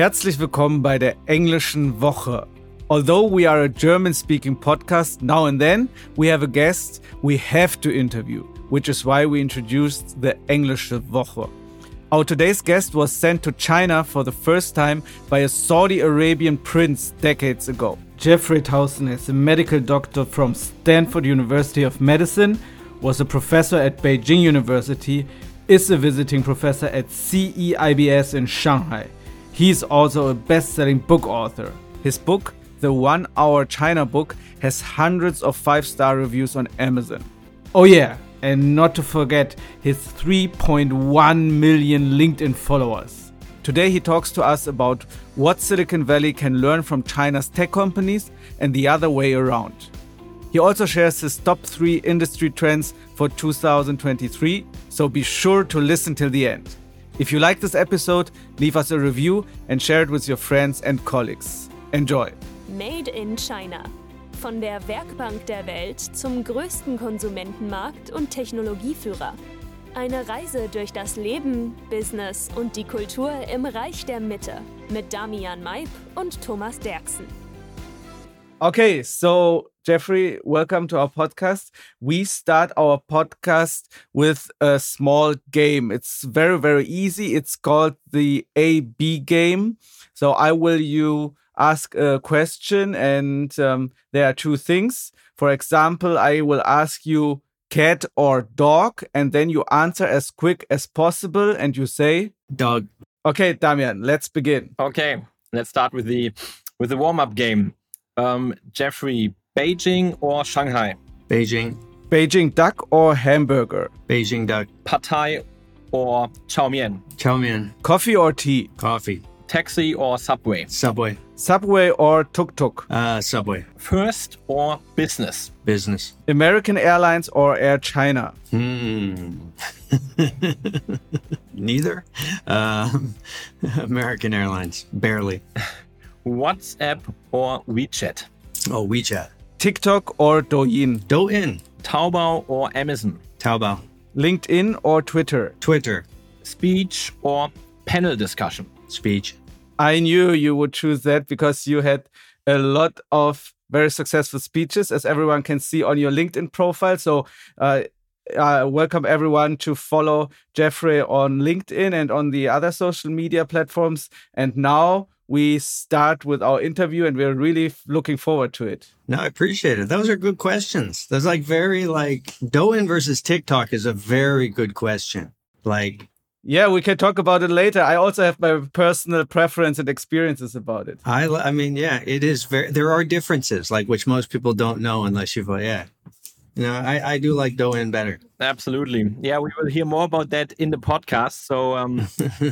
Herzlich willkommen bei der englischen Woche. Although we are a German speaking podcast, now and then we have a guest we have to interview, which is why we introduced the Englische Woche. Our today's guest was sent to China for the first time by a Saudi Arabian prince decades ago. Jeffrey Towson is a medical doctor from Stanford University of Medicine, was a professor at Beijing University, is a visiting professor at CEIBS in Shanghai. He's also a best selling book author. His book, The One Hour China Book, has hundreds of five star reviews on Amazon. Oh, yeah, and not to forget his 3.1 million LinkedIn followers. Today, he talks to us about what Silicon Valley can learn from China's tech companies and the other way around. He also shares his top three industry trends for 2023, so be sure to listen till the end. If you like this episode, leave us a review and share it with your friends and colleagues. Enjoy! Made in China. Von der Werkbank der Welt zum größten Konsumentenmarkt und Technologieführer. Eine Reise durch das Leben, Business und die Kultur im Reich der Mitte mit Damian Maib und Thomas Derksen. Okay, so Jeffrey, welcome to our podcast. We start our podcast with a small game. It's very, very easy. It's called the A B game. So I will you ask a question, and um, there are two things. For example, I will ask you cat or dog, and then you answer as quick as possible, and you say Dog. Okay, Damian, let's begin. Okay, let's start with the with the warm up game. Um, Jeffrey, Beijing or Shanghai? Beijing, Beijing duck or hamburger? Beijing duck, Pad Thai or chow mein? chow mein, Coffee or tea? coffee, Taxi or subway? subway, Subway or tuk tuk? uh, subway, First or business? business. American Airlines or Air China? Hmm. Neither. Um, American Airlines, barely. WhatsApp or WeChat? Oh, WeChat. TikTok or Douyin? Douyin, Taobao or Amazon? Taobao, LinkedIn or Twitter? Twitter, Speech or panel discussion? speech. I knew you would choose that because you had a lot of very successful speeches, as everyone can see on your LinkedIn profile. So, uh, uh, welcome everyone to follow Jeffrey on LinkedIn and on the other social media platforms. And now we start with our interview, and we're really f- looking forward to it. No, I appreciate it. Those are good questions. Those like very like Douyin versus TikTok is a very good question. Like Yeah, we can talk about it later. I also have my personal preference and experiences about it. I, I mean, yeah, it is very. There are differences, like which most people don't know unless you've. Yeah, know, I, I do like Douyin better. Absolutely. Yeah, we will hear more about that in the podcast. So, um,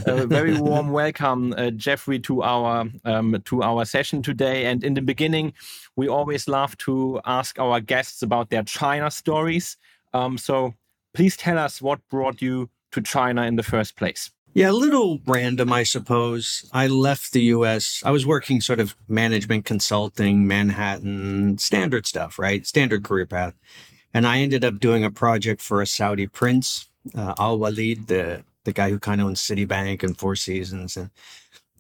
a very warm welcome, uh, Jeffrey, to our um, to our session today. And in the beginning, we always love to ask our guests about their China stories. Um, so, please tell us what brought you to China in the first place. Yeah, a little random, I suppose. I left the U.S. I was working sort of management consulting, Manhattan, standard stuff, right? Standard career path. And I ended up doing a project for a Saudi prince, uh, Al Walid, the the guy who kind of owns Citibank and Four Seasons, and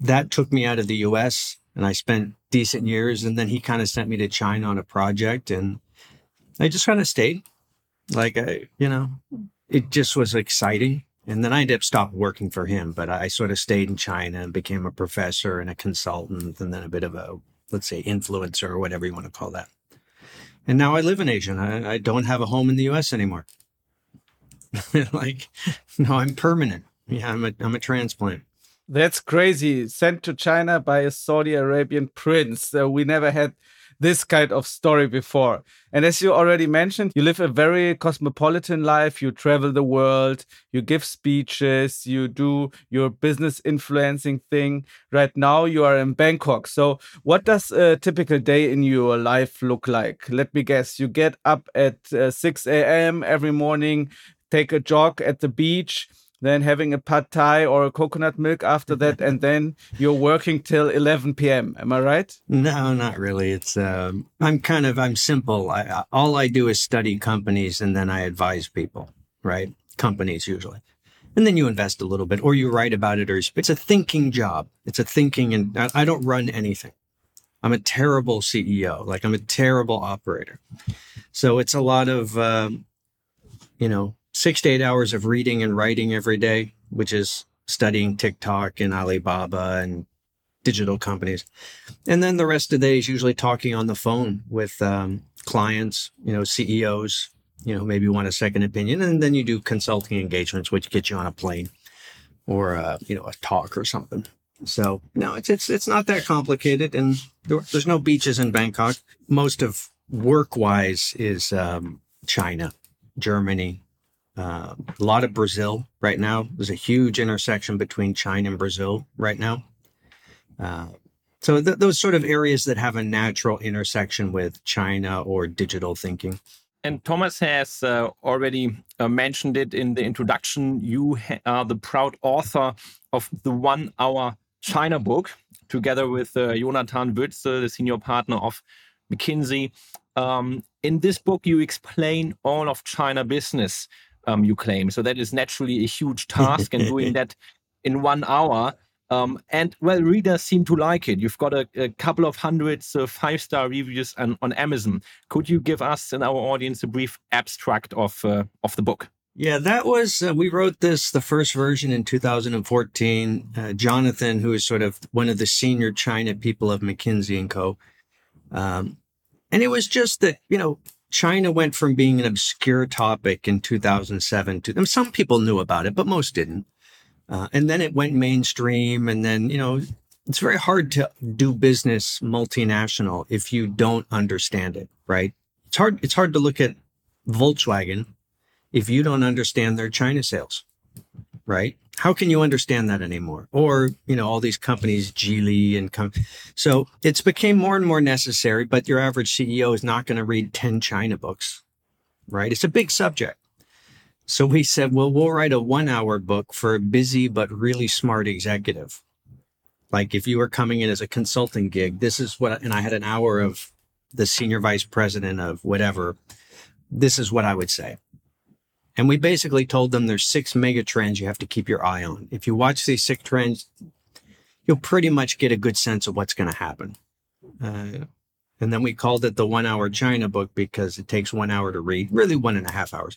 that took me out of the U.S. And I spent decent years, and then he kind of sent me to China on a project, and I just kind of stayed. Like I, you know, it just was exciting. And then I ended up stopped working for him, but I sort of stayed in China and became a professor and a consultant, and then a bit of a let's say influencer or whatever you want to call that. And now I live in Asia. I, I don't have a home in the U.S. anymore. like, no, I'm permanent. Yeah, I'm a I'm a transplant. That's crazy. Sent to China by a Saudi Arabian prince. Uh, we never had this kind of story before. And as you already mentioned, you live a very cosmopolitan life. You travel the world, you give speeches, you do your business influencing thing. Right now, you are in Bangkok. So, what does a typical day in your life look like? Let me guess. You get up at uh, 6 a.m. every morning, take a jog at the beach then having a pad thai or a coconut milk after that, and then you're working till 11 p.m. Am I right? No, not really. It's um, I'm kind of I'm simple. I, I- all I do is study companies and then I advise people, right? Companies usually, And then you invest a little bit or you write about it or it's a thinking job. It's a thinking and I don't run anything. I'm a terrible CEO. Like I'm a terrible operator. So it's a lot of, um, you know, six to eight hours of reading and writing every day, which is studying TikTok and Alibaba and digital companies. And then the rest of the day is usually talking on the phone with um, clients, you know, CEOs, you know, maybe want a second opinion. And then you do consulting engagements, which get you on a plane or, uh, you know, a talk or something. So no, it's, it's, it's not that complicated. And there, there's no beaches in Bangkok. Most of work wise is um, China, Germany, uh, a lot of Brazil right now. There's a huge intersection between China and Brazil right now. Uh, so th- those sort of areas that have a natural intersection with China or digital thinking. And Thomas has uh, already uh, mentioned it in the introduction. You are the proud author of the One Hour China book, together with uh, Jonathan Woetzel, the senior partner of McKinsey. Um, in this book, you explain all of China business, um, you claim. So that is naturally a huge task, and doing that in one hour um, and well, readers seem to like it. You've got a, a couple of hundreds of five star reviews on, on, Amazon. Could you give us and our audience a brief abstract of uh, of the book? Yeah, that was uh, we wrote this the first version in 2014. Uh, Jonathan, who is sort of one of the senior China people of McKinsey and Co. Um, and it was just that you know China went from being an obscure topic in 2007 to some people knew about it, but most didn't. Uh, and then it went mainstream. And then, you know, it's very hard to do business multinational if you don't understand it, right? It's hard. It's hard to look at Volkswagen if you don't understand their China sales, right? How can you understand that anymore? Or, you know, all these companies, Geely and com- so it's became more and more necessary, but your average CEO is not going to read 10 China books, right? It's a big subject. So we said, well, we'll write a one hour book for a busy but really smart executive. Like if you were coming in as a consulting gig, this is what, and I had an hour of the senior vice president of whatever. This is what I would say. And we basically told them there's six mega trends you have to keep your eye on. If you watch these six trends, you'll pretty much get a good sense of what's going to happen. Uh, and then we called it the one hour China book because it takes one hour to read, really one and a half hours.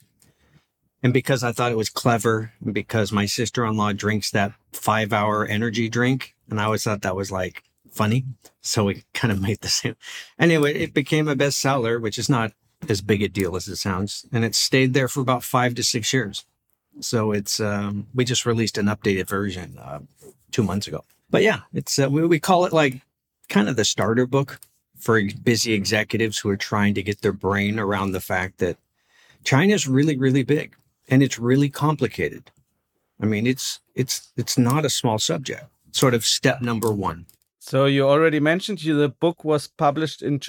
And because I thought it was clever, because my sister in law drinks that five hour energy drink, and I always thought that was like funny. So we kind of made the same. Anyway, it became a bestseller, which is not as big a deal as it sounds. And it stayed there for about five to six years. So it's, um, we just released an updated version uh, two months ago. But yeah, it's, uh, we, we call it like kind of the starter book for busy executives who are trying to get their brain around the fact that China is really, really big and it's really complicated. I mean, it's it's it's not a small subject. Sort of step number one. So you already mentioned you the book was published in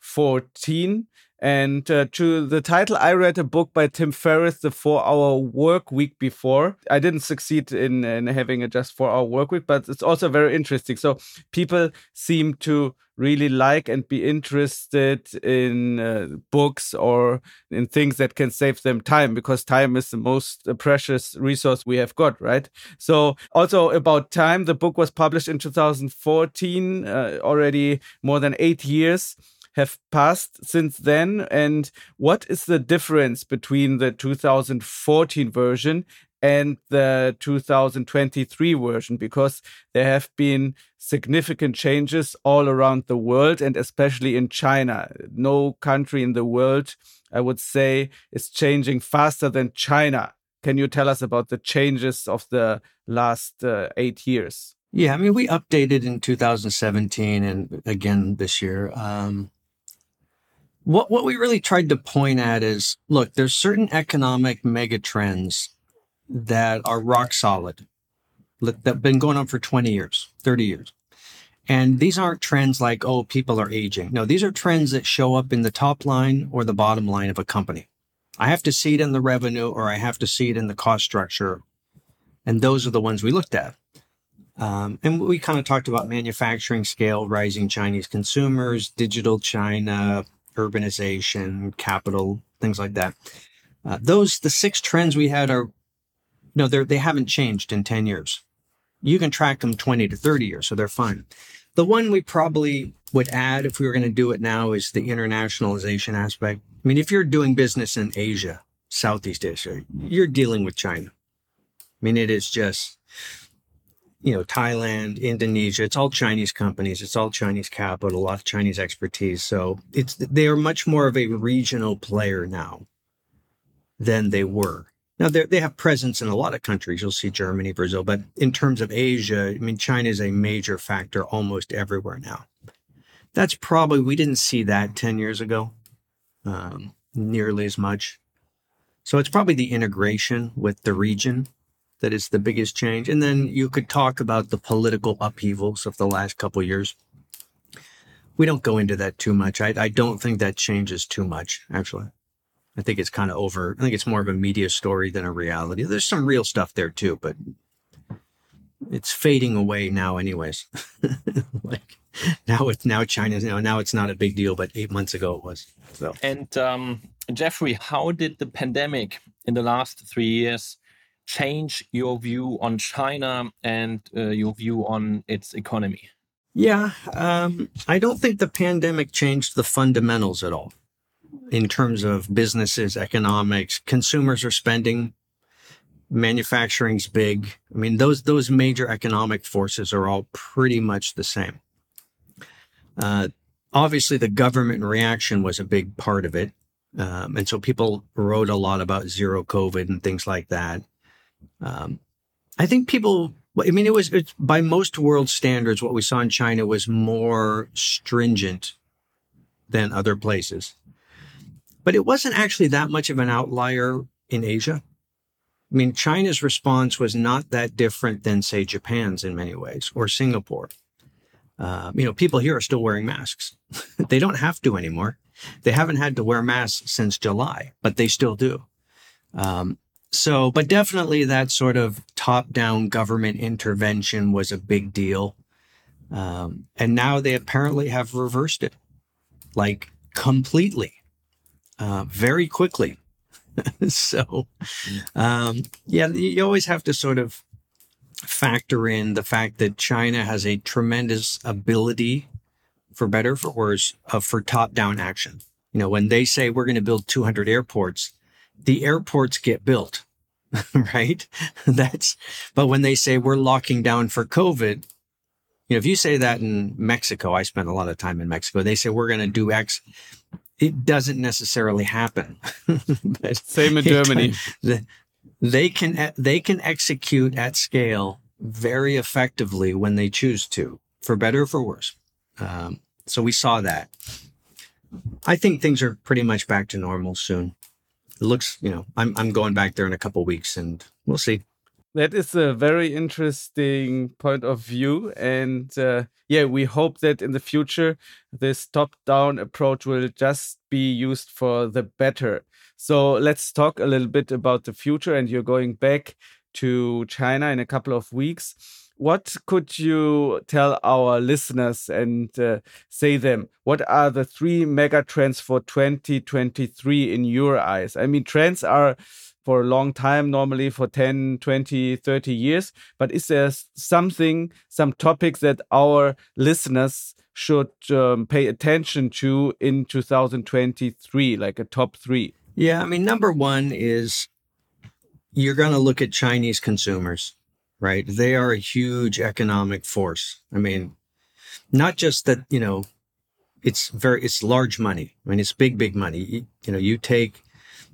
2014 and uh, to the title, I read a book by Tim Ferriss, The Four Hour Work Week, before. I didn't succeed in, in having a just four hour work week, but it's also very interesting. So people seem to really like and be interested in uh, books or in things that can save them time because time is the most precious resource we have got, right? So, also about time, the book was published in 2014, uh, already more than eight years have passed since then? And what is the difference between the 2014 version and the 2023 version? Because there have been significant changes all around the world and especially in China. No country in the world, I would say, is changing faster than China. Can you tell us about the changes of the last uh, eight years? Yeah, I mean, we updated in 2017 and again this year. Um, what what we really tried to point at is look, there's certain economic mega trends that are rock solid that have been going on for 20 years, 30 years. And these aren't trends like, oh, people are aging. No, these are trends that show up in the top line or the bottom line of a company. I have to see it in the revenue or I have to see it in the cost structure. And those are the ones we looked at. Um, and we kind of talked about manufacturing scale, rising Chinese consumers, digital China, urbanization, capital, things like that. Uh, those, the six trends we had are no, they're, they haven't changed in 10 years. You can track them 20 to 30 years, so they're fine. The one we probably would add if we were going to do it now is the internationalization aspect. I mean, if you're doing business in Asia, Southeast Asia, you're dealing with China. I mean, it is just, you know, Thailand, Indonesia, it's all Chinese companies, it's all Chinese capital, a lot of Chinese expertise. So it's, they are much more of a regional player now than they were. Now they have presence in a lot of countries. You'll see Germany, Brazil, but in terms of Asia, I mean, China is a major factor almost everywhere now. That's probably we didn't see that ten years ago, um, nearly as much. So it's probably the integration with the region that is the biggest change. And then you could talk about the political upheavals of the last couple years. We don't go into that too much. I, I don't think that changes too much, actually. I think it's kind of over. I think it's more of a media story than a reality. There's some real stuff there too, but it's fading away now, anyways. like now, it's now China's you know now it's not a big deal, but eight months ago it was. So and um, Jeffrey, how did the pandemic in the last three years change your view on China and uh, your view on its economy? Yeah, um, I don't think the pandemic changed the fundamentals at all in terms of businesses, economics, consumers are spending, manufacturing's big. I mean, those those major economic forces are all pretty much the same. Uh, obviously, the government reaction was a big part of it, um, and so people wrote a lot about zero COVID and things like that. Um, I think people. I mean, it was by most world standards, what we saw in China was more stringent than other places. But it wasn't actually that much of an outlier in Asia. I mean, China's response was not that different than, say, Japan's in many ways or Singapore. Uh, you know, people here are still wearing masks. they don't have to anymore. They haven't had to wear masks since July, but they still do. Um, so, but definitely that sort of top down government intervention was a big deal. Um, and now they apparently have reversed it like completely uh, very quickly. so, um, yeah, you always have to sort of factor in the fact that China has a tremendous ability, for better for worse, of for top down action. You know, when they say we're going to build 200 airports, the airports get built, right? That's, but when they say we're locking down for COVID, you know, if you say that in Mexico, I spent a lot of time in Mexico, they say we're going to do X it doesn't necessarily happen. Same in Germany. they can they can execute at scale very effectively when they choose to, for better or for worse. Um, so we saw that. I think things are pretty much back to normal soon. It looks, you know, I'm I'm going back there in a couple weeks, and we'll see. That is a very interesting point of view and uh, yeah we hope that in the future this top down approach will just be used for the better. So let's talk a little bit about the future and you're going back to china in a couple of weeks what could you tell our listeners and uh, say them what are the three mega trends for 2023 in your eyes i mean trends are for a long time, normally for 10, 20, 30 years. But is there something, some topics that our listeners should um, pay attention to in 2023, like a top three? Yeah, I mean, number one is you're going to look at Chinese consumers, right? They are a huge economic force. I mean, not just that, you know, it's very, it's large money. I mean, it's big, big money. You, you know, you take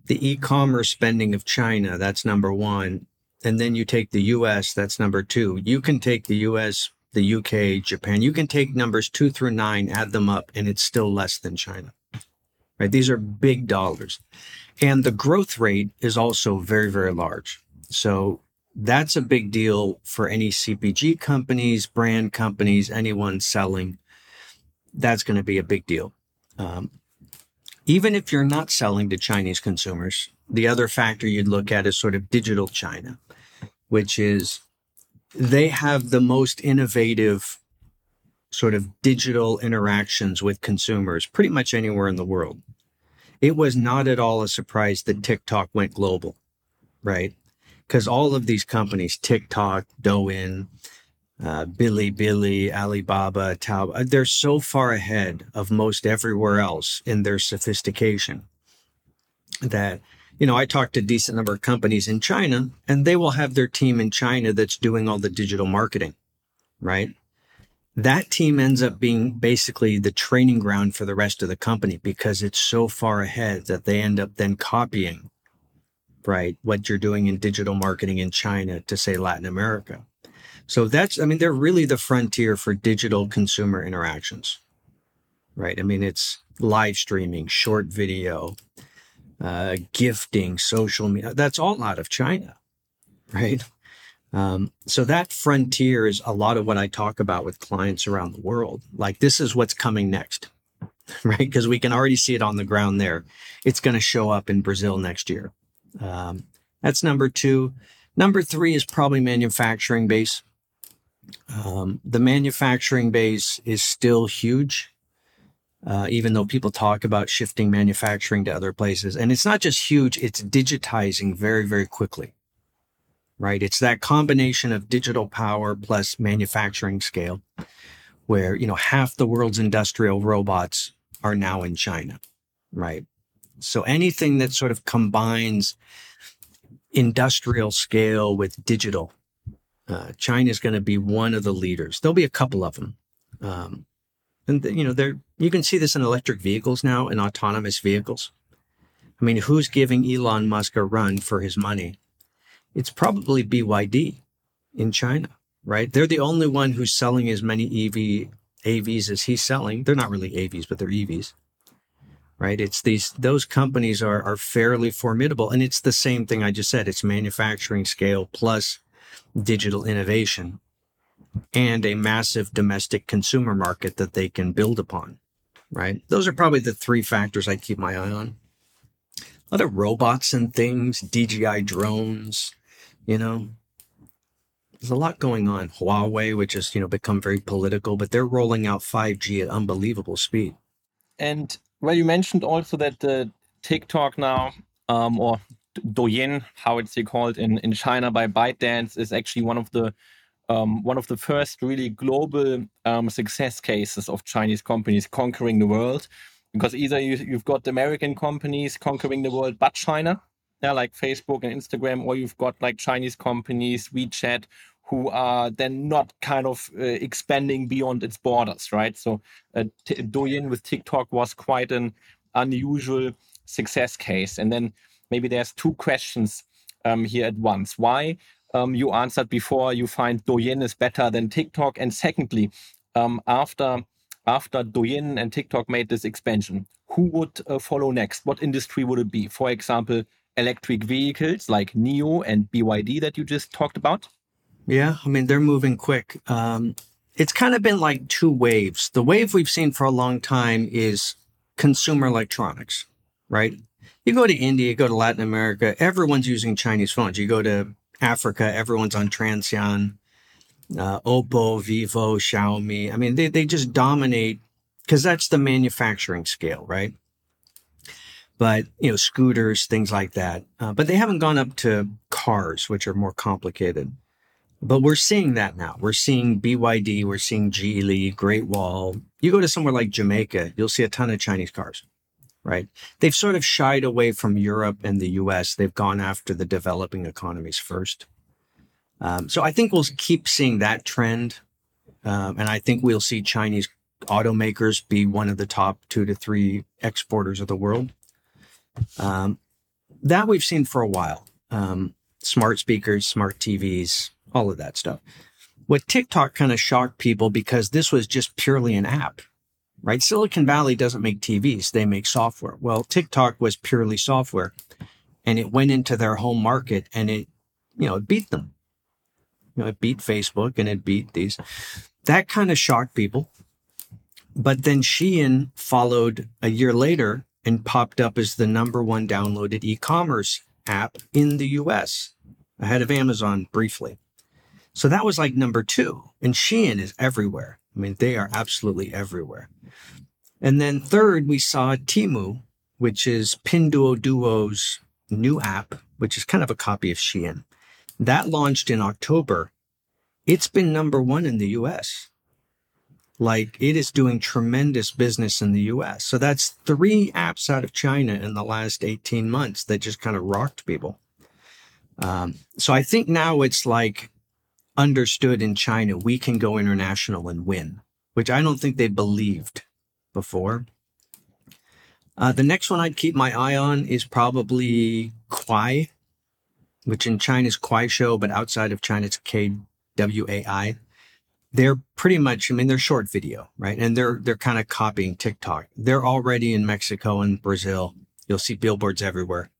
the e-commerce spending of China, that's number one. And then you take the US, that's number two. You can take the US, the UK, Japan. You can take numbers two through nine, add them up, and it's still less than China. Right? These are big dollars. And the growth rate is also very, very large. So that's a big deal for any CPG companies, brand companies, anyone selling. That's going to be a big deal. Um, even if you're not selling to Chinese consumers, the other factor you'd look at is sort of digital China, which is they have the most innovative sort of digital interactions with consumers pretty much anywhere in the world. It was not at all a surprise that TikTok went global, right? Because all of these companies, TikTok, Douyin, uh, Billy, Alibaba, Taobao, uh, they're so far ahead of most everywhere else in their sophistication that you know, I talked to a decent number of companies in China and they will have their team in China that's doing all the digital marketing, right? That team ends up being basically the training ground for the rest of the company because it's so far ahead that they end up then copying, right? What you're doing in digital marketing in China to say Latin America. So that's, I mean, they're really the frontier for digital consumer interactions, right? I mean, it's live streaming, short video, uh, gifting, social media. That's all out of China, right? Um, so that frontier is a lot of what I talk about with clients around the world. Like this is what's coming next, right? Because we can already see it on the ground there. It's going to show up in Brazil next year. Um, that's number two. Number three is probably manufacturing base. Um, the manufacturing base is still huge uh, even though people talk about shifting manufacturing to other places. And it's not just huge, it's digitizing very, very quickly, right? It's that combination of digital power plus manufacturing scale where, you know, half the world's industrial robots are now in China, right? So anything that sort of combines industrial scale with digital, uh, China is going to be one of the leaders. There'll be a couple of them. Um, and you know, there you can see this in electric vehicles now and autonomous vehicles. I mean, who's giving Elon Musk a run for his money? It's probably BYD in China, right? They're the only one who's selling as many EV AVs as he's selling. They're not really AVs, but they're EVs. Right? It's these those companies are are fairly formidable. And it's the same thing I just said. It's manufacturing scale plus digital innovation and a massive domestic consumer market that they can build upon, right? Those are probably the three factors I keep my eye on. Of robots and things, DJI drones, you know. There's a lot going on. Huawei, which has, you know, become very political, but they're rolling out 5G at unbelievable speed. And well, you mentioned also that the TikTok now, um, or Douyin, how it's called in, in China by ByteDance, is actually one of the um, one of the first really global um, success cases of Chinese companies conquering the world. Because either you, you've got American companies conquering the world, but China, yeah, like Facebook and Instagram, or you've got like Chinese companies, WeChat, who are then not kind of uh, expanding beyond its borders, right? So uh, Douyin with TikTok was quite an unusual success case. And then maybe there's two questions um, here at once. Why um, you answered before, you find Douyin is better than TikTok. And secondly, um, after after Douyin and TikTok made this expansion, who would uh, follow next? What industry would it be? For example, electric vehicles like NIO and BYD that you just talked about? Yeah, I mean, they're moving quick. Um, it's kind of been like two waves. The wave we've seen for a long time is consumer electronics, right? You go to India, you go to Latin America, everyone's using Chinese phones. You go to Africa, everyone's on Transsion, uh, Oppo, Vivo, Xiaomi. I mean, they, they just dominate because that's the manufacturing scale, right? But, you know, scooters, things like that. Uh, but they haven't gone up to cars, which are more complicated. But we're seeing that now. We're seeing BYD, we're seeing Geely, Great Wall. You go to somewhere like Jamaica, you'll see a ton of Chinese cars right? They've sort of shied away from Europe and the US. They've gone after the developing economies first. Um, so I think we'll keep seeing that trend. Um, and I think we'll see Chinese automakers be one of the top two to three exporters of the world. Um, that we've seen for a while. Um, smart speakers, smart TVs, all of that stuff. What TikTok kind of shocked people because this was just purely an app right? Silicon Valley doesn't make TVs, they make software. Well, TikTok was purely software and it went into their home market and it, you know, it beat them. You know, it beat Facebook and it beat these. That kind of shocked people. But then Shein followed a year later and popped up as the number one downloaded e-commerce app in the US, ahead of Amazon briefly. So that was like number two. And Shein is everywhere. I mean, they are absolutely everywhere. And then third, we saw Temu, which is Pinduoduo's new app, which is kind of a copy of Shein. That launched in October. It's been number one in the US. Like it is doing tremendous business in the US. So that's three apps out of China in the last 18 months that just kind of rocked people. Um, so I think now it's like understood in China, we can go international and win, which I don't think they believed before. Uh, the next one I'd keep my eye on is probably Kwai, which in China is Kuaishou, but outside of China it's K W A I. They're pretty much, I mean, they're short video, right? And they're they're kind of copying TikTok. They're already in Mexico and Brazil. You'll see billboards everywhere.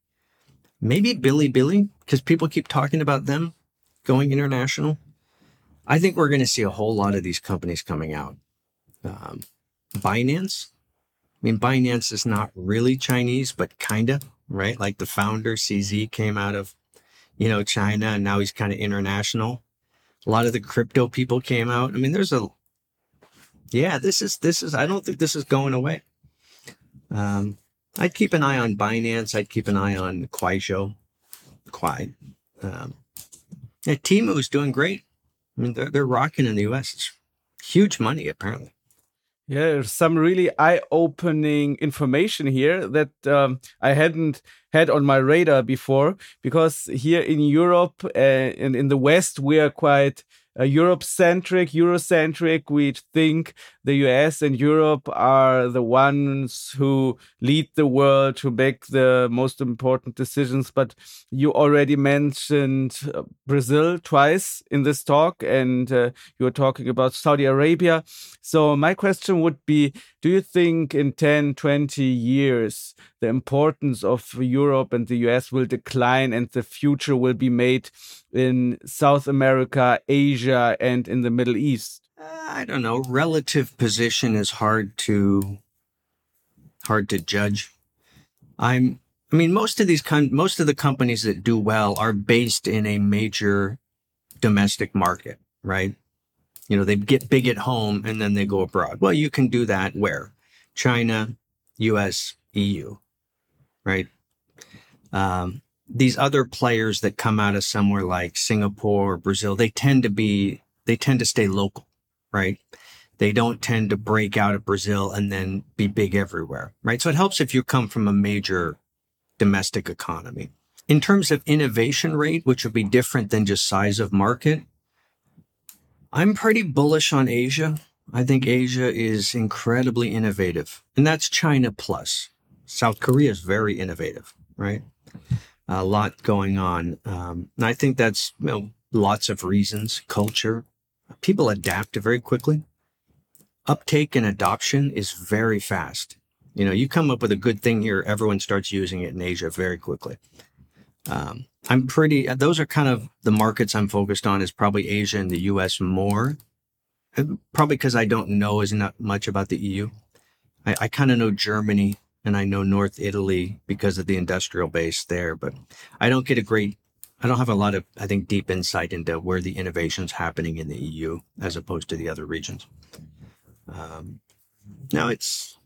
Maybe Bilibili, because people keep talking about them going international. I think we're going to see a whole lot of these companies coming out. Um, Binance, I mean, Binance is not really Chinese, but kind of, right? Like the founder, CZ, came out of, you know, China and now he's kind of international. A lot of the crypto people came out. I mean, there's a, yeah, this is, this is, I don't think this is going away. Um, I'd keep an eye on Binance. I'd keep an eye on Kuaishou, Kwai. Um, yeah, is doing great. I mean, they're, they're rocking in the US. It's huge money, apparently. Yeah, there's some really eye-opening information here that um, I hadn't had on my radar before. Because here in Europe uh, and in the West, we are quite uh, Europe centric, Eurocentric. We think the US and Europe are the ones who lead the world, to make the most important decisions. But you already mentioned uh, Brazil twice in this talk, and uh, you were talking about Saudi Arabia. So, my question would be Do you think in 10, 20 years, the importance of Europe and the US will decline and the future will be made in South America, Asia, and in the Middle East? Uh, I don't know. Relative position is hard to hard to judge. I'm. I mean, most of these most of the companies that do well are based in a major domestic market, right? You know, they get big at home and then they go abroad. Well, you can do that where China, U.S., EU, right? Um, these other players that come out of somewhere like Singapore or Brazil, they tend to be, they tend to stay local, right? They don't tend to break out of Brazil and then be big everywhere, right? So it helps if you come from a major domestic economy. In terms of innovation rate, which would be different than just size of market, I'm pretty bullish on Asia. I think Asia is incredibly innovative, and that's China plus. South Korea is very innovative, right? a lot going on. Um, and I think that's you know, lots of reasons. Culture, people adapt very quickly. Uptake and adoption is very fast. You know, you come up with a good thing here, everyone starts using it in Asia very quickly. Um, I'm pretty. Those are kind of the markets I'm focused on. Is probably Asia and the U.S. more, probably because I don't know as much about the EU. I, I kind of know Germany and I know North Italy because of the industrial base there, but I don't get a great, I don't have a lot of, I think, deep insight into where the innovation's happening in the EU as opposed to the other regions. Um, now it's,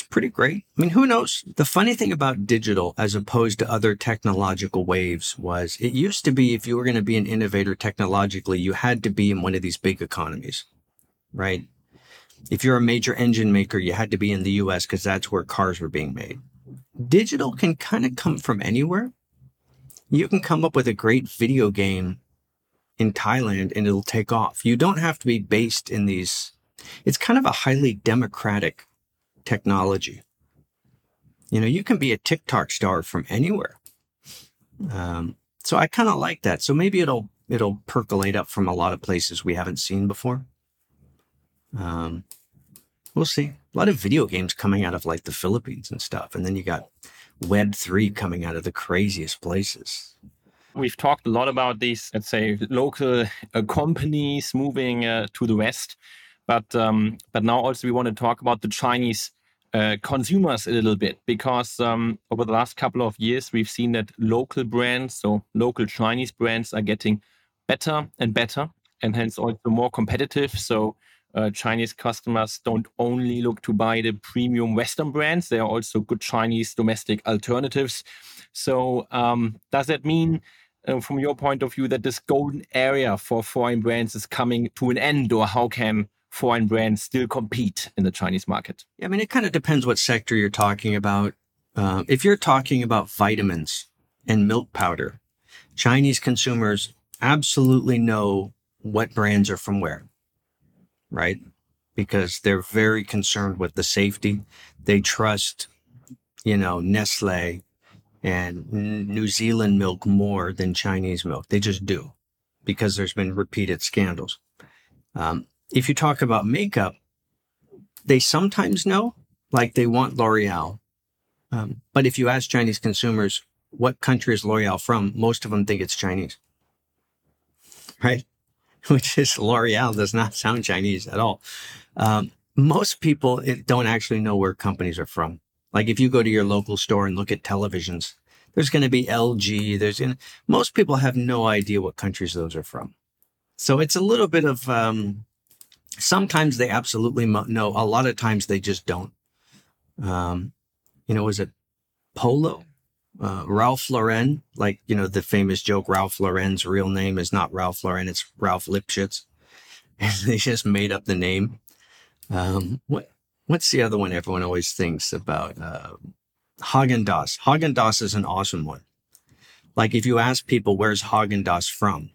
it's pretty great. I mean, who knows? The funny thing about digital as opposed to other technological waves was it used to be if you were going to be an innovator technologically, you had to be in one of these big economies, right? if you're a major engine maker, you had to be in the US because that's where cars were being made. Digital can kind of come from anywhere. You can come up with a great video game in Thailand and it'll take off. You don't have to be based in these. It's kind of a highly democratic technology. You know, you can be a TikTok star from anywhere. Um, so I kind of like that. So maybe it'll it'll percolate up from a lot of places we haven't seen before. Um, we'll see. A lot of video games coming out of like the Philippines and stuff, and then you got Web three coming out of the craziest places. We've talked a lot about these, let's say, local uh, companies moving uh, to the west, but um, but now also we want to talk about the Chinese uh, consumers a little bit because um, over the last couple of years we've seen that local brands, so local Chinese brands, are getting better and better, and hence also more competitive. So uh, Chinese customers don't only look to buy the premium Western brands, there are also good Chinese domestic alternatives. So, um, does that mean uh, from your point of view, that this golden area for foreign brands is coming to an end, or how can foreign brands still compete in the Chinese market? Yeah, I mean, it kind of depends what sector you're talking about. Uh, if you're talking about vitamins and milk powder, Chinese consumers absolutely know what brands are from where, right? Because they're very concerned with the safety. They trust, you know, Nestle and New Zealand milk more than Chinese milk. They just do because there's been repeated scandals. Um, if you talk about makeup, they sometimes know, like they want L'Oreal. Um, but if you ask Chinese consumers, what country is L'Oreal from? Most of them think it's Chinese. Right? Which is L'Oreal does not sound Chinese at all. Um, most people don't actually know where companies are from. Like if you go to your local store and look at televisions, there's going to be LG. There's know, most people have no idea what countries those are from. So it's a little bit of um, sometimes they absolutely know. A lot of times they just don't. Um, you know, was it Polo? Uh, Ralph Lauren, like, you know, the famous joke, Ralph Lauren's real name is not Ralph Lauren, it's Ralph Lipschitz. And they just made up the name. Um, what, what's the other one everyone always thinks about? Uh, Haagen Dazs. Haagen Dazs is an awesome one. Like if you ask people, where's Haagen Dazs from?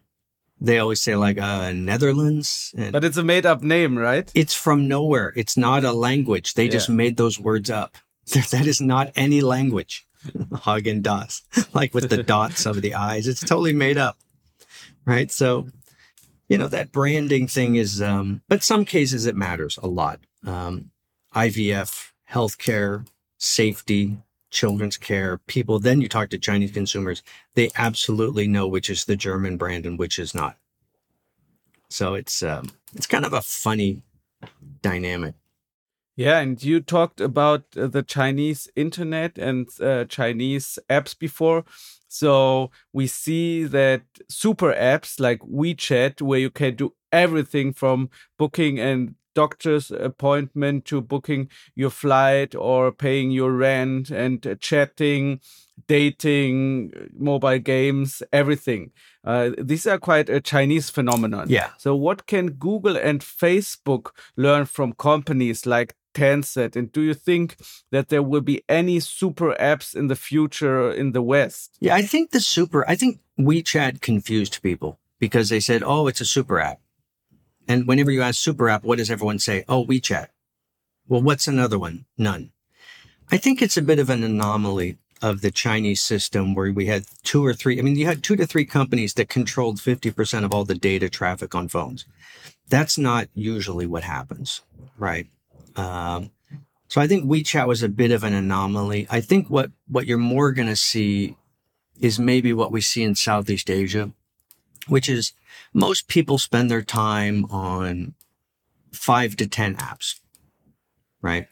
They always say like, uh, Netherlands. And but it's a made up name, right? It's from nowhere. It's not a language. They yeah. just made those words up. That is not any language. Haagen Dazs, like with the dots of the eyes. It's totally made up. Right. So, you know, that branding thing is, um, but some cases it matters a lot. Um, IVF, healthcare, safety, children's care, people. Then you talk to Chinese consumers. They absolutely know which is the German brand and which is not. So it's, um, it's kind of a funny dynamic. Yeah, and you talked about uh, the Chinese internet and uh, Chinese apps before. So we see that super apps like WeChat, where you can do everything from booking and doctor's appointment to booking your flight or paying your rent and chatting, dating, mobile games, everything. Uh, these are quite a Chinese phenomenon. Yeah. So, what can Google and Facebook learn from companies like Tencent? And do you think that there will be any super apps in the future in the West? Yeah, I think the super, I think WeChat confused people because they said, oh, it's a super app. And whenever you ask super app, what does everyone say? Oh, WeChat. Well, what's another one? None. I think it's a bit of an anomaly of the Chinese system where we had two or three. I mean, you had two to three companies that controlled 50% of all the data traffic on phones. That's not usually what happens, right? Um, so I think WeChat was a bit of an anomaly. I think what, what you're more going to see is maybe what we see in Southeast Asia, which is most people spend their time on five to 10 apps, right?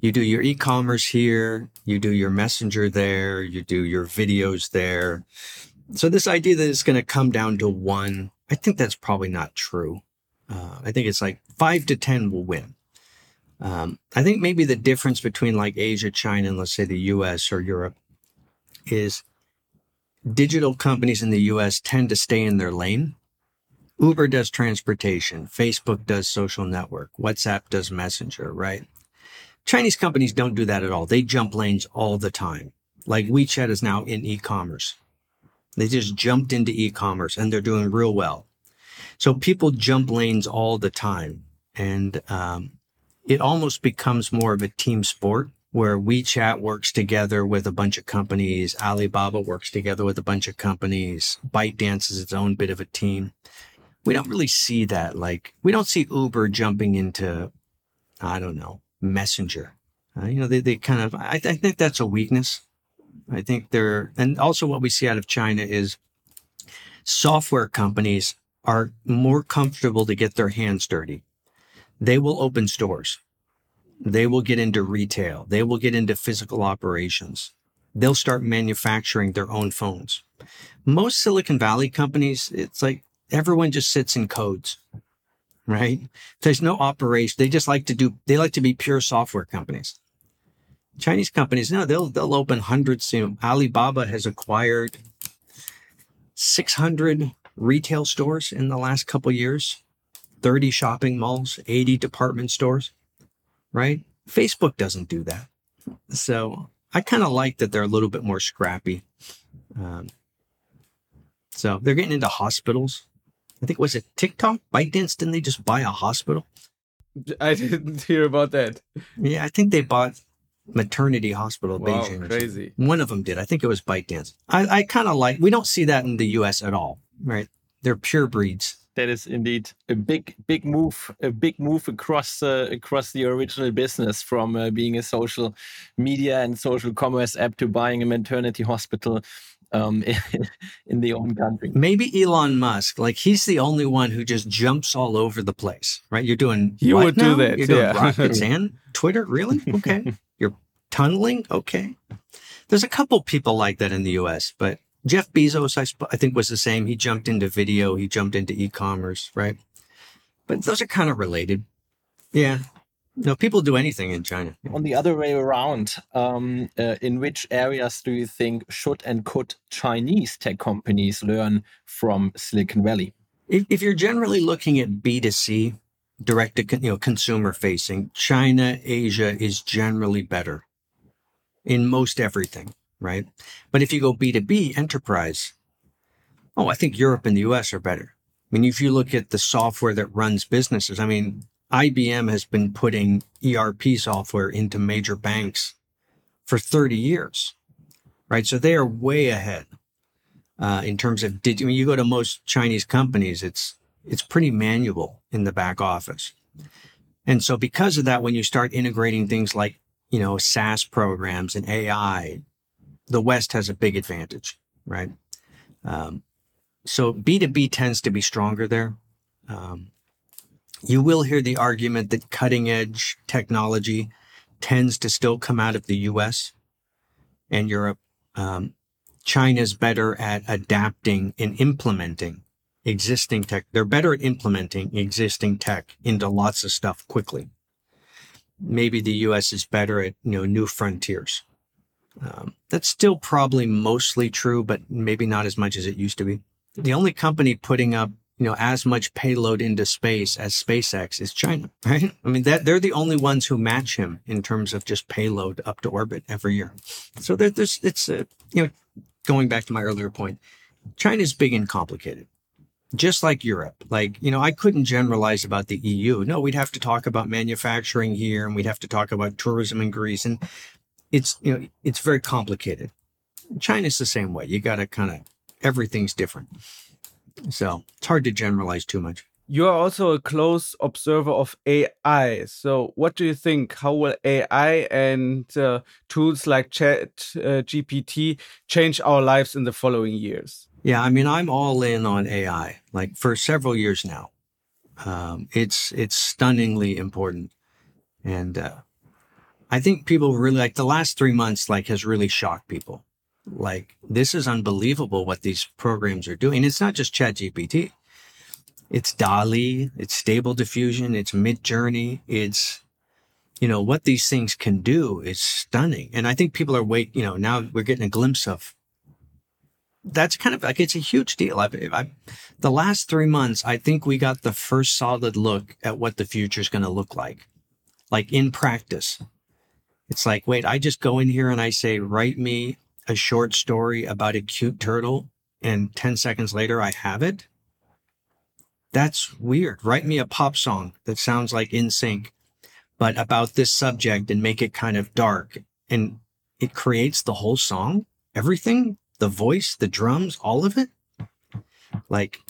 You do your e-commerce here, you do your messenger there, you do your videos there. So this idea that it's going to come down to one, I think that's probably not true. Uh, I think it's like five to 10 will win. Um, I think maybe the difference between like Asia, China, and let's say the US or Europe is digital companies in the US tend to stay in their lane. Uber does transportation, Facebook does social network, WhatsApp does messenger, right? Chinese companies don't do that at all. They jump lanes all the time. Like WeChat is now in e-commerce. They just jumped into e-commerce and they're doing real well. So people jump lanes all the time. And um, it almost becomes more of a team sport where WeChat works together with a bunch of companies. Alibaba works together with a bunch of companies. ByteDance is its own bit of a team. We don't really see that. Like, we don't see Uber jumping into, I don't know, Messenger. Uh, you know, they, they kind of, I, I think that's a weakness. I think they're, and also what we see out of China is software companies are more comfortable to get their hands dirty they will open stores. They will get into retail. They will get into physical operations. They'll start manufacturing their own phones. Most Silicon Valley companies, it's like everyone just sits in codes, right? There's no operation. They just like to do, they like to be pure software companies. Chinese companies, no, they'll, they'll open hundreds. You know, Alibaba has acquired 600 retail stores in the last couple years, 30 shopping malls, 80 department stores, right? Facebook doesn't do that. So I kind of like that they're a little bit more scrappy. Um, so they're getting into hospitals. I think was it TikTok, ByteDance? Didn't they just buy a hospital? I didn't hear about that. Yeah, I think they bought maternity hospital Wow, Beijing. crazy. One of them did. I think it was ByteDance. I, I kind of like. We don't see that in the U.S. at all, right? They're pure breeds. That is indeed a big big move a big move across uh, across the original business from uh, being a social media and social commerce app to buying a maternity hospital um, in the own country Maybe Elon Musk, like he's the only one who just jumps all over the place, right? You're doing You what would do now? that, You're doing yeah. rockets and Twitter, really? Okay. You're tunneling, okay. There's a couple people like that in the U.S., but Jeff Bezos, I, sp- I think, was the same. He jumped into video, he jumped into e-commerce, right? But those are kind of related. Yeah. No, people do anything in China. on the other way around um, uh, in which areas do you think should and could chinese tech companies learn from silicon valley If, if you're generally looking at B2C, direct to con- you know consumer facing, China, Asia is generally better in most everything, right? But if you go B2B enterprise, oh, I think Europe and the US are better. I mean, if you look at the software that runs businesses, I mean, IBM has been putting ERP software into major banks for 30 years, right? So they are way ahead uh, in terms of did I mean, you go to most Chinese companies, it's it's pretty manual in the back office. And so because of that, when you start integrating things like, you know, SaaS programs and AI, the West has a big advantage, right? Um, so B2B tends to be stronger there. Um, you will hear the argument that cutting edge technology tends to still come out of the US and Europe. Um, China's better at adapting and implementing existing tech. They're better at implementing existing tech into lots of stuff quickly. Maybe the US is better at, you know, new frontiers. Um, that's still probably mostly true, but maybe not as much as it used to be. The only company putting up, you know, as much payload into space as SpaceX is China, right? I mean, that they're the only ones who match him in terms of just payload up to orbit every year. So there, there's, it's, uh, you know, going back to my earlier point, China's big and complicated just like Europe. Like, you know, I couldn't generalize about the EU. No, we'd have to talk about manufacturing here and we'd have to talk about tourism in Greece. And it's, you know, it's very complicated. China's the same way. You got to kind of, everything's different. So it's hard to generalize too much. You are also a close observer of AI. So, what do you think? How will AI and uh, tools like Chat uh, GPT change our lives in the following years? Yeah, I mean, I'm all in on AI, like for several years now. Um, it's it's stunningly important, and uh, I think people really like the last three months. Like, has really shocked people. Like, this is unbelievable what these programs are doing. It's not just ChatGPT. It's DALL-E. It's Stable Diffusion. It's Midjourney. It's you know what these things can do is stunning, and I think people are wait. You know, now we're getting a glimpse of that's kind of like it's a huge deal. I, I, the last three months, I think we got the first solid look at what the future is going to look like, like in practice. It's like, wait, I just go in here and I say, write me a short story about a cute turtle, and 10 seconds later, I have it. That's weird. Write me a pop song that sounds like NSYNC, but about this subject and make it kind of dark. And it creates the whole song, everything the voice, the drums, all of it. Like,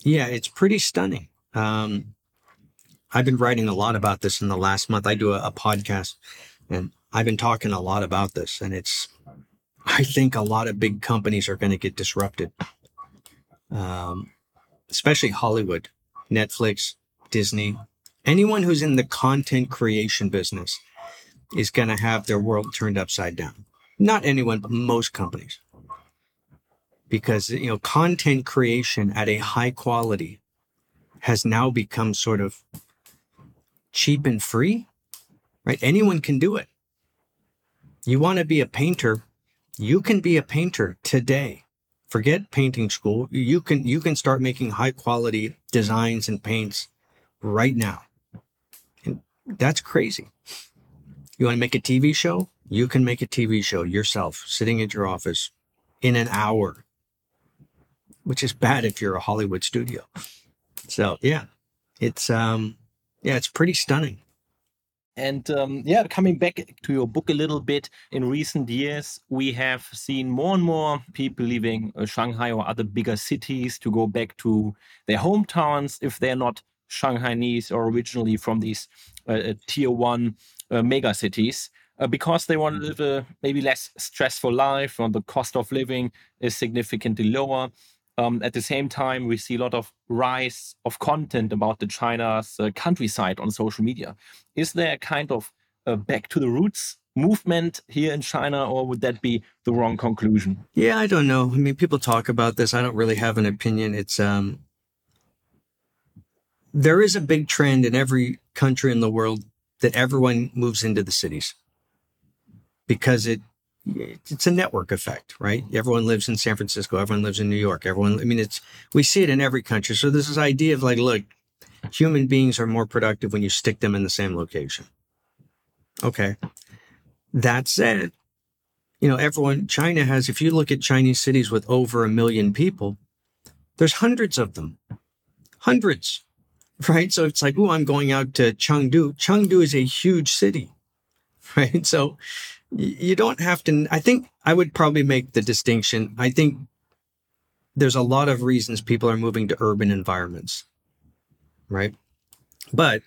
yeah, it's pretty stunning. Um, I've been writing a lot about this in the last month. I do a, a podcast and I've been talking a lot about this and it's, I think a lot of big companies are going to get disrupted. Um, especially Hollywood, Netflix, Disney, anyone who's in the content creation business is going to have their world turned upside down. Not anyone, but most companies because you know content creation at a high quality has now become sort of cheap and free right anyone can do it you want to be a painter you can be a painter today Forget painting school. You can you can start making high quality designs and paints right now. And that's crazy. You want to make a TV show? You can make a TV show yourself, sitting at your office in an hour, which is bad if you're a Hollywood studio. So yeah, it's um, yeah, it's pretty stunning. And um, yeah, coming back to your book a little bit, in recent years, we have seen more and more people leaving uh, Shanghai or other bigger cities to go back to their hometowns if they're not Shanghainese or originally from these uh, uh tier one uh, mega cities. Uh, because they want to live a maybe less stressful life, or the cost of living is significantly lower. Um, at the same time, we see a lot of rise of content about the China's uh, countryside on social media. Is there a kind of a back to the roots movement here in China, or would that be the wrong conclusion? Yeah, I don't know. I mean, people talk about this. I don't really have an opinion. It's um, there is a big trend in every country in the world that everyone moves into the cities because it it's a network effect, right? Everyone lives in San Francisco. Everyone lives in New York. Everyone, I mean, it's, we see it in every country. So there's this idea of like, look, human beings are more productive when you stick them in the same location. Okay. That said, you know, everyone, China has, if you look at Chinese cities with over a million people, there's hundreds of them. Hundreds. Right. So it's like, oh, I'm going out to Chengdu. Chengdu is a huge city. Right. So you don't have to. I think I would probably make the distinction. I think there's a lot of reasons people are moving to urban environments, right? But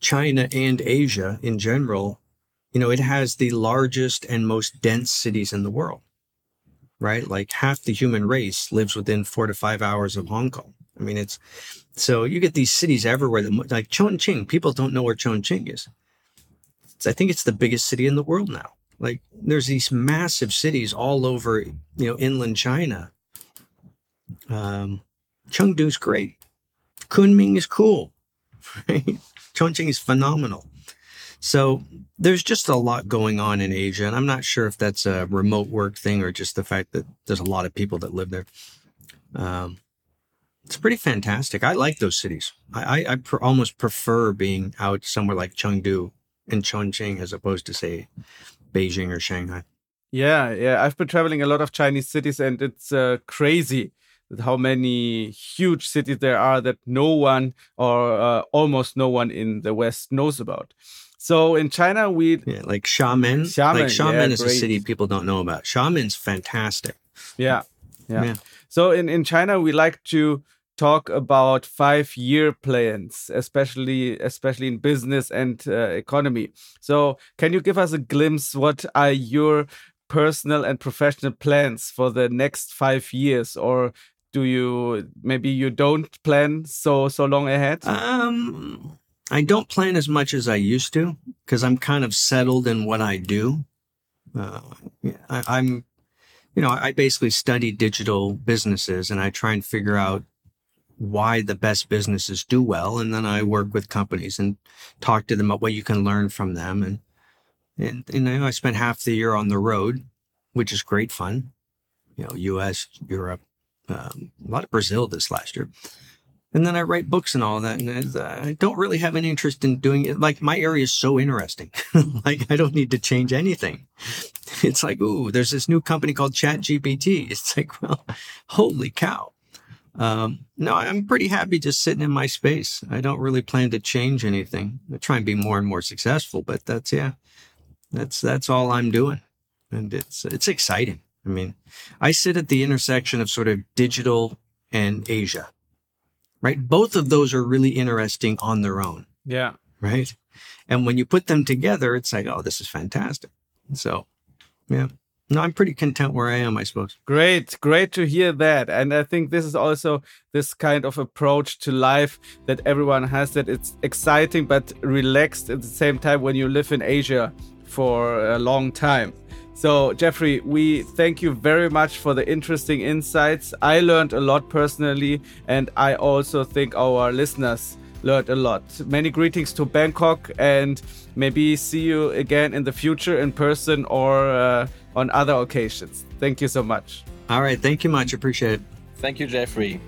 China and Asia in general, you know, it has the largest and most dense cities in the world, right? Like half the human race lives within four to five hours of Hong Kong. I mean, it's so you get these cities everywhere. That, like Chongqing, people don't know where Chongqing is. I think it's the biggest city in the world now. Like there's these massive cities all over, you know, inland China. Um, Chengdu's great. Kunming is cool. Right? Chongqing is phenomenal. So there's just a lot going on in Asia, and I'm not sure if that's a remote work thing or just the fact that there's a lot of people that live there. Um, it's pretty fantastic. I like those cities. I, I, I pr- almost prefer being out somewhere like Chengdu and Chongqing as opposed to say Beijing or Shanghai. Yeah, yeah. I've been traveling a lot of Chinese cities, and it's uh, crazy how many huge cities there are that no one or uh, almost no one in the West knows about. So in China, we yeah, like Xiamen. Xiamen like Xiamen yeah, is great. a city people don't know about. Xiamen's fantastic. Yeah, yeah. yeah. So in in China, we like to talk about five year plans especially especially in business and uh, economy. So can you give us a glimpse what are your personal and professional plans for the next five years? Or do you maybe you don't plan so so long ahead? Um i don't plan as much as i used to because i'm kind of settled in what i do. Uh, I, i'm you know i basically study digital businesses and i try and figure out why the best businesses do well. And then I work with companies and talk to them about what you can learn from them. And, and, I, know I spent half the year on the road, which is great fun. You know, US, Europe, um, a lot of Brazil this last year. And then I write books and all that. And I don't really have any interest in doing it. Like my area is so interesting. like I don't need to change anything. It's like, ooh, there's this new company called Chat GPT. It's like, well, holy cow um, no, I'm pretty happy just sitting in my space. I don't really plan to change anything. I try and be more and more successful, but that's yeah, that's that's all I'm doing, and it's it's exciting. I mean, I sit at the intersection of sort of digital and Asia, right? Both of those are really interesting on their own. Yeah. Right. And when you put them together, it's like, oh, this is fantastic. So, yeah. No, I'm pretty content where I am, I suppose. Great, great to hear that. And I think this is also this kind of approach to life that everyone has that it's exciting but relaxed at the same time when you live in Asia for a long time. So, Jeffrey, we thank you very much for the interesting insights. I learned a lot personally, and I also think our listeners learned a lot. Many greetings to Bangkok, and maybe see you again in the future in person or. Uh, on other occasions. Thank you so much. All right. Thank you much. Appreciate it. Thank you, Jeffrey.